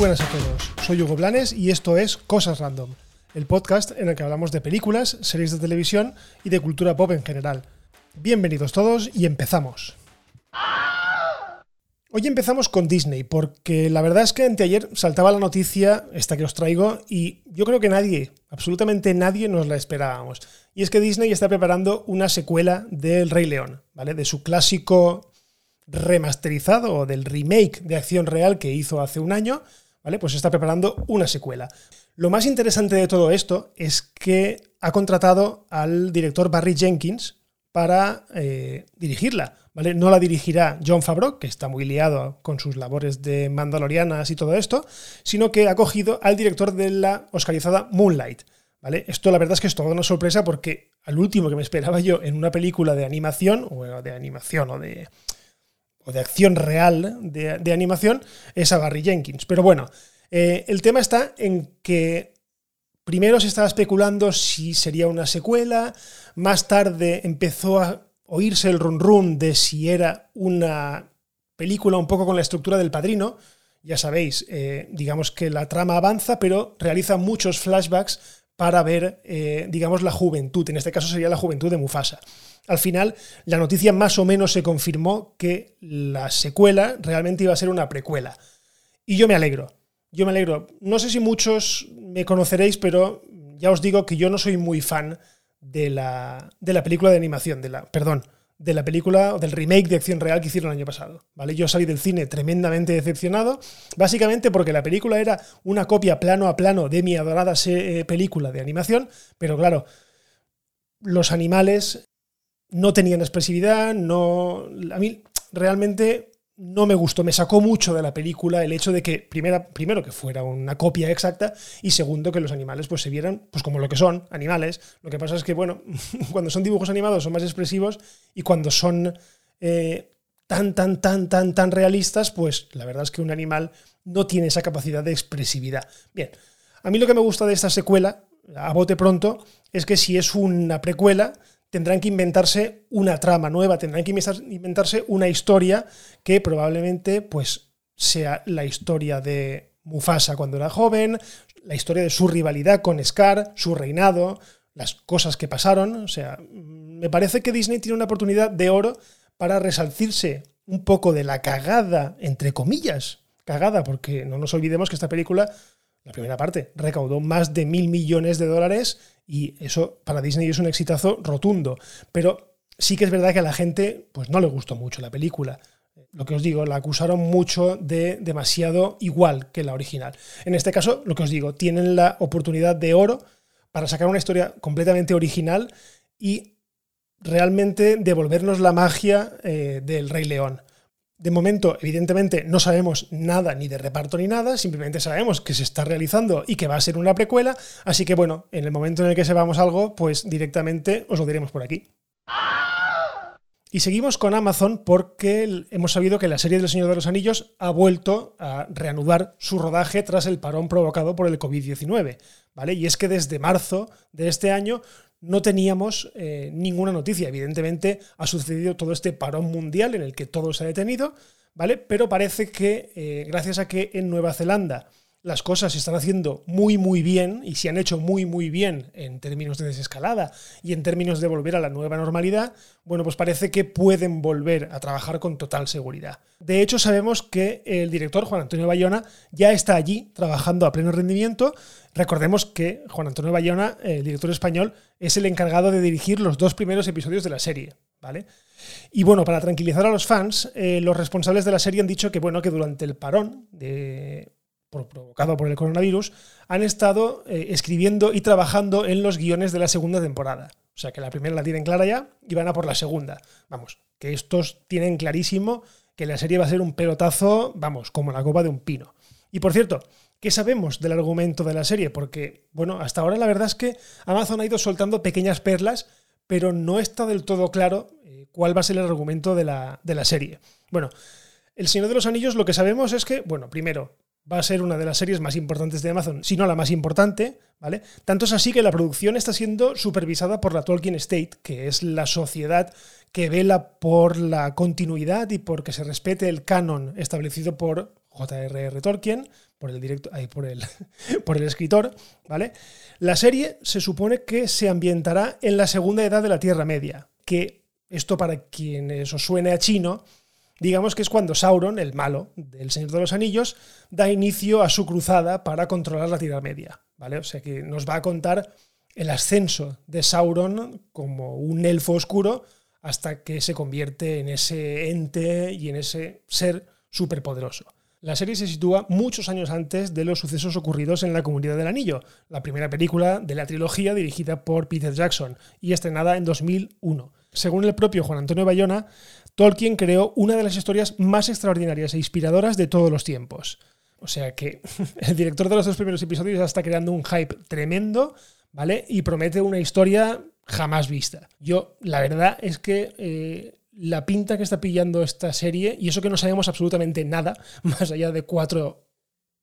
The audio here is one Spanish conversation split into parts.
buenas a todos, soy Hugo Blanes y esto es Cosas Random, el podcast en el que hablamos de películas, series de televisión y de cultura pop en general. Bienvenidos todos y empezamos. Hoy empezamos con Disney, porque la verdad es que anteayer saltaba la noticia, esta que os traigo, y yo creo que nadie, absolutamente nadie nos la esperábamos. Y es que Disney está preparando una secuela del Rey León, ¿vale? De su clásico remasterizado o del remake de acción real que hizo hace un año, ¿vale? Pues está preparando una secuela. Lo más interesante de todo esto es que ha contratado al director Barry Jenkins para eh, dirigirla. ¿vale? No la dirigirá John Favreau, que está muy liado con sus labores de Mandalorianas y todo esto, sino que ha cogido al director de la oscarizada Moonlight. ¿vale? Esto la verdad es que es toda una sorpresa porque al último que me esperaba yo en una película de animación, o de animación o de, o de acción real de, animación, es a Barry Jenkins. Pero bueno, eh, el tema está en que primero se estaba especulando si sería una secuela, más tarde empezó a oírse el run run de si era una película un poco con la estructura del padrino. Ya sabéis, eh, digamos que la trama avanza, pero realiza muchos flashbacks para ver, eh, digamos, la juventud. En este caso sería la juventud de Mufasa. Al final, la noticia más o menos se confirmó que la secuela realmente iba a ser una precuela. Y yo me alegro. Yo me alegro. No sé si muchos me conoceréis, pero ya os digo que yo no soy muy fan de la, de la película de animación, de la, perdón, de la película, del remake de acción real que hicieron el año pasado. ¿vale? Yo salí del cine tremendamente decepcionado, básicamente porque la película era una copia plano a plano de mi adorada eh, película de animación, pero claro, los animales no tenían expresividad, no... A mí realmente no me gustó, me sacó mucho de la película el hecho de que, primera, primero, que fuera una copia exacta y segundo, que los animales pues se vieran pues como lo que son, animales. Lo que pasa es que, bueno, cuando son dibujos animados son más expresivos y cuando son eh, tan, tan, tan, tan, tan realistas, pues la verdad es que un animal no tiene esa capacidad de expresividad. Bien, a mí lo que me gusta de esta secuela, a bote pronto, es que si es una precuela, tendrán que inventarse una trama nueva, tendrán que inventarse una historia que probablemente pues, sea la historia de Mufasa cuando era joven, la historia de su rivalidad con Scar, su reinado, las cosas que pasaron. O sea, me parece que Disney tiene una oportunidad de oro para resalcirse un poco de la cagada, entre comillas, cagada, porque no nos olvidemos que esta película, la primera parte, recaudó más de mil millones de dólares y eso para Disney es un exitazo rotundo. Pero sí que es verdad que a la gente pues, no le gustó mucho la película. Lo que os digo, la acusaron mucho de demasiado igual que la original. En este caso, lo que os digo, tienen la oportunidad de oro para sacar una historia completamente original y realmente devolvernos la magia eh, del Rey León. De momento, evidentemente, no sabemos nada ni de reparto ni nada, simplemente sabemos que se está realizando y que va a ser una precuela, así que bueno, en el momento en el que sepamos algo, pues directamente os lo diremos por aquí. Y seguimos con Amazon porque hemos sabido que la serie del Señor de los Anillos ha vuelto a reanudar su rodaje tras el parón provocado por el COVID-19, ¿vale? Y es que desde marzo de este año no teníamos eh, ninguna noticia. Evidentemente ha sucedido todo este parón mundial en el que todo se ha detenido, ¿vale? Pero parece que eh, gracias a que en Nueva Zelanda las cosas se están haciendo muy muy bien y se han hecho muy muy bien en términos de desescalada y en términos de volver a la nueva normalidad, bueno, pues parece que pueden volver a trabajar con total seguridad. De hecho, sabemos que el director Juan Antonio Bayona ya está allí trabajando a pleno rendimiento. Recordemos que Juan Antonio Bayona, el director español, es el encargado de dirigir los dos primeros episodios de la serie, ¿vale? Y bueno, para tranquilizar a los fans, eh, los responsables de la serie han dicho que bueno, que durante el parón de provocado por el coronavirus, han estado eh, escribiendo y trabajando en los guiones de la segunda temporada. O sea que la primera la tienen clara ya y van a por la segunda. Vamos, que estos tienen clarísimo que la serie va a ser un pelotazo, vamos, como la copa de un pino. Y por cierto, ¿qué sabemos del argumento de la serie? Porque, bueno, hasta ahora la verdad es que Amazon ha ido soltando pequeñas perlas, pero no está del todo claro eh, cuál va a ser el argumento de la, de la serie. Bueno, El Señor de los Anillos lo que sabemos es que, bueno, primero, va a ser una de las series más importantes de Amazon, si no la más importante, ¿vale? Tanto es así que la producción está siendo supervisada por la Tolkien State, que es la sociedad que vela por la continuidad y por que se respete el canon establecido por J.R.R. Tolkien, por el, directo, por, el, por el escritor, ¿vale? La serie se supone que se ambientará en la segunda edad de la Tierra Media, que esto para quienes os suene a chino, digamos que es cuando Sauron, el malo del Señor de los Anillos, da inicio a su cruzada para controlar la Tierra Media, ¿vale? O sea que nos va a contar el ascenso de Sauron como un elfo oscuro hasta que se convierte en ese ente y en ese ser superpoderoso. La serie se sitúa muchos años antes de los sucesos ocurridos en la Comunidad del Anillo, la primera película de la trilogía dirigida por Peter Jackson y estrenada en 2001. Según el propio Juan Antonio Bayona, Tolkien creó una de las historias más extraordinarias e inspiradoras de todos los tiempos. O sea que el director de los dos primeros episodios está creando un hype tremendo, ¿vale? Y promete una historia jamás vista. Yo, la verdad es que eh, la pinta que está pillando esta serie, y eso que no sabemos absolutamente nada, más allá de cuatro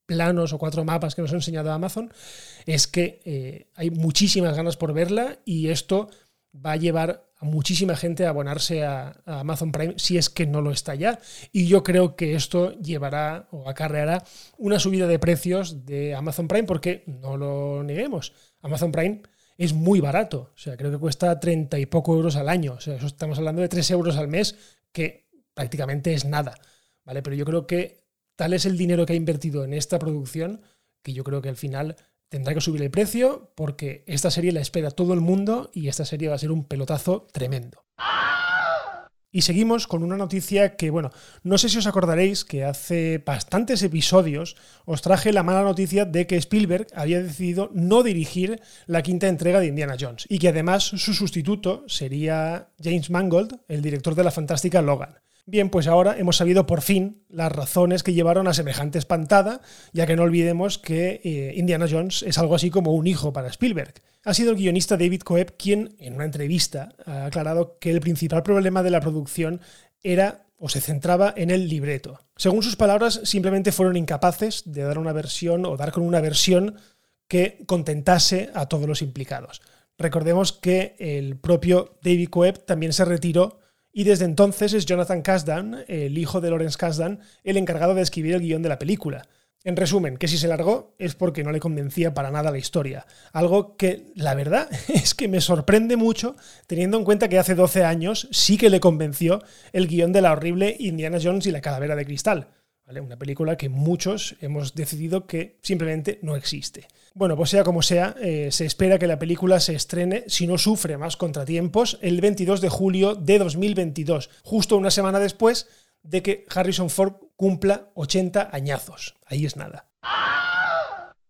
planos o cuatro mapas que nos ha enseñado Amazon, es que eh, hay muchísimas ganas por verla y esto va a llevar a muchísima gente abonarse a, Amazon Prime si es que no lo está ya. Y yo creo que esto llevará o acarreará una subida de precios de Amazon Prime porque no lo neguemos. Amazon Prime es muy barato. O sea, creo que cuesta 30 y poco euros al año. O sea, eso estamos hablando de 3 euros al mes, que prácticamente es nada. ¿Vale? Pero yo creo que tal es el dinero que ha invertido en esta producción que yo creo que al final tendrá que subir el precio porque esta serie la espera todo el mundo y esta serie va a ser un pelotazo tremendo. Y seguimos con una noticia que, bueno, no sé si os acordaréis que hace bastantes episodios os traje la mala noticia de que Spielberg había decidido no dirigir la quinta entrega de Indiana Jones y que además su sustituto sería James Mangold, el director de la fantástica Logan. Bien, pues ahora hemos sabido por fin las razones que llevaron a semejante espantada, ya que no olvidemos que eh, Indiana Jones es algo así como un hijo para Spielberg. Ha sido el guionista David Coeb quien, en una entrevista, ha aclarado que el principal problema de la producción era o se centraba en el libreto. Según sus palabras, simplemente fueron incapaces de dar una versión o dar con una versión que contentase a todos los implicados. Recordemos que el propio David Coeb también se retiró y desde entonces es Jonathan Kasdan, el hijo de Lawrence Kasdan, el encargado de escribir el guion de la película. En resumen, que si se largó es porque no le convencía para nada la historia. Algo que, la verdad, es que me sorprende mucho, teniendo en cuenta que hace 12 años sí que le convenció el guion de la horrible Indiana Jones y la calavera de cristal. Una película que muchos hemos decidido que simplemente no existe. Bueno, pues sea como sea, eh, se espera que la película se estrene, si no sufre más contratiempos, el 22 de julio de 2022, justo una semana después de que Harrison Ford cumpla 80 añazos. Ahí es nada.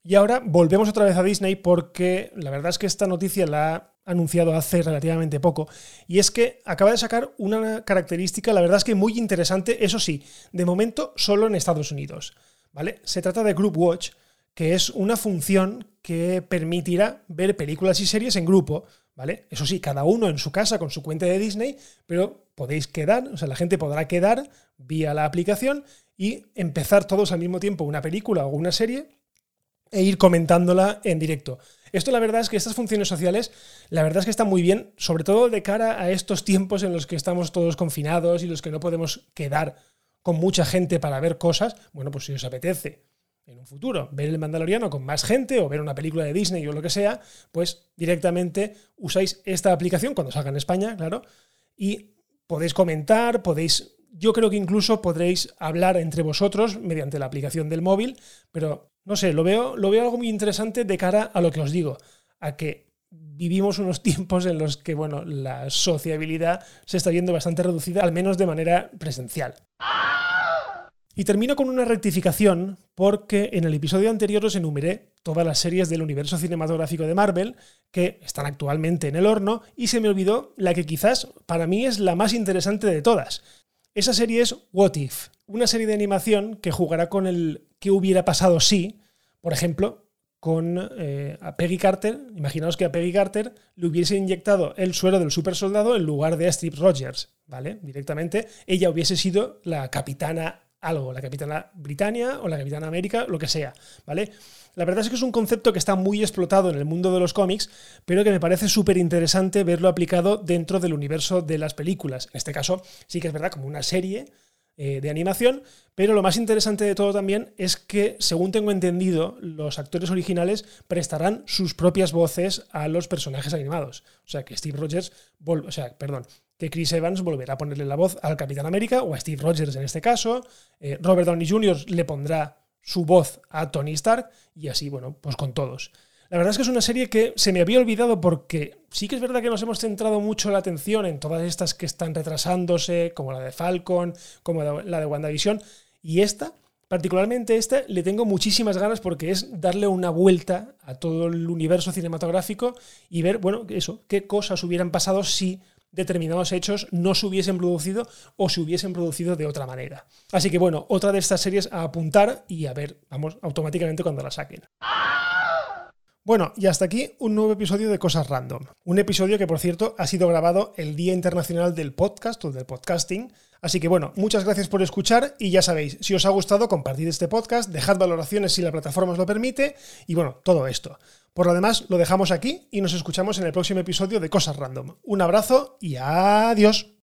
Y ahora volvemos otra vez a Disney porque la verdad es que esta noticia la anunciado hace relativamente poco y es que acaba de sacar una característica, la verdad es que muy interesante, eso sí, de momento solo en Estados Unidos, ¿vale? Se trata de Group Watch, que es una función que permitirá ver películas y series en grupo, ¿vale? Eso sí, cada uno en su casa con su cuenta de Disney, pero podéis quedar, o sea, la gente podrá quedar vía la aplicación y empezar todos al mismo tiempo una película o una serie e ir comentándola en directo. Esto la verdad es que estas funciones sociales, la verdad es que están muy bien, sobre todo de cara a estos tiempos en los que estamos todos confinados y los que no podemos quedar con mucha gente para ver cosas. Bueno, pues si os apetece en un futuro ver el Mandaloriano con más gente o ver una película de Disney o lo que sea, pues directamente usáis esta aplicación cuando salga en España, claro, y podéis comentar, podéis yo creo que incluso podréis hablar entre vosotros mediante la aplicación del móvil, pero no sé, lo veo, lo veo algo muy interesante de cara a lo que os digo, a que vivimos unos tiempos en los que, bueno, la sociabilidad se está viendo bastante reducida, al menos de manera presencial. Y termino con una rectificación, porque en el episodio anterior os enumeré todas las series del universo cinematográfico de Marvel que están actualmente en el horno, y se me olvidó la que quizás para mí es la más interesante de todas. Esa serie es What If, una serie de animación que jugará con el qué hubiera pasado si, por ejemplo, con eh, a Peggy Carter, imaginaos que a Peggy Carter le hubiese inyectado el suero del super soldado en lugar de a Steve Rogers, ¿vale? Directamente, ella hubiese sido la capitana algo, la capitana Britannia o la capitana América, lo que sea, ¿vale? La verdad es que es un concepto que está muy explotado en el mundo de los cómics, pero que me parece súper interesante verlo aplicado dentro del universo de las películas. En este caso, sí que es verdad, como una serie eh, de animación, pero lo más interesante de todo también es que, según tengo entendido, los actores originales prestarán sus propias voces a los personajes animados. O sea, que Steve Rogers, o sea, perdón, que Chris Evans volverá a ponerle la voz al Capitán América o a Steve Rogers en este caso. Eh, Robert Downey Jr. le pondrá su voz a Tony Stark y así, bueno, pues con todos. La verdad es que es una serie que se me había olvidado porque sí que es verdad que nos hemos centrado mucho la atención en todas estas que están retrasándose, como la de Falcon, como la de WandaVision, y esta, particularmente esta, le tengo muchísimas ganas porque es darle una vuelta a todo el universo cinematográfico y ver, bueno, eso, qué cosas hubieran pasado si determinados hechos no se hubiesen producido o se hubiesen producido de otra manera. Así que bueno, otra de estas series a apuntar y a ver, vamos, automáticamente cuando la saquen. Bueno, y hasta aquí un nuevo episodio de Cosas Random. Un episodio que, por cierto, ha sido grabado el Día Internacional del Podcast o del Podcasting. Así que bueno, muchas gracias por escuchar y ya sabéis, si os ha gustado, compartid este podcast, dejad valoraciones si la plataforma os lo permite y bueno, todo esto. Por lo demás, lo dejamos aquí y nos escuchamos en el próximo episodio de Cosas Random. Un abrazo y adiós.